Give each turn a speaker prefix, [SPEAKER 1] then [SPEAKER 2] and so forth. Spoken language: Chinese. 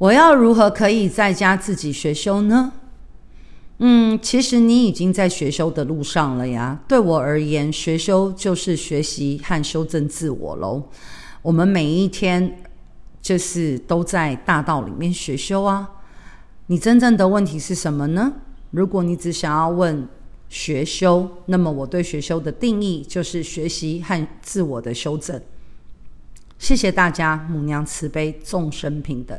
[SPEAKER 1] 我要如何可以在家自己学修呢？嗯其实你已经在学修的路上了呀。对我而言学修就是学习和修正自我喽我们每一天就是都在大道里面学修啊。你真正的问题是什么呢？如果你只想要问学修那么我对学修的定义就是学习和自我的修正。谢谢大家母娘慈悲众生平等。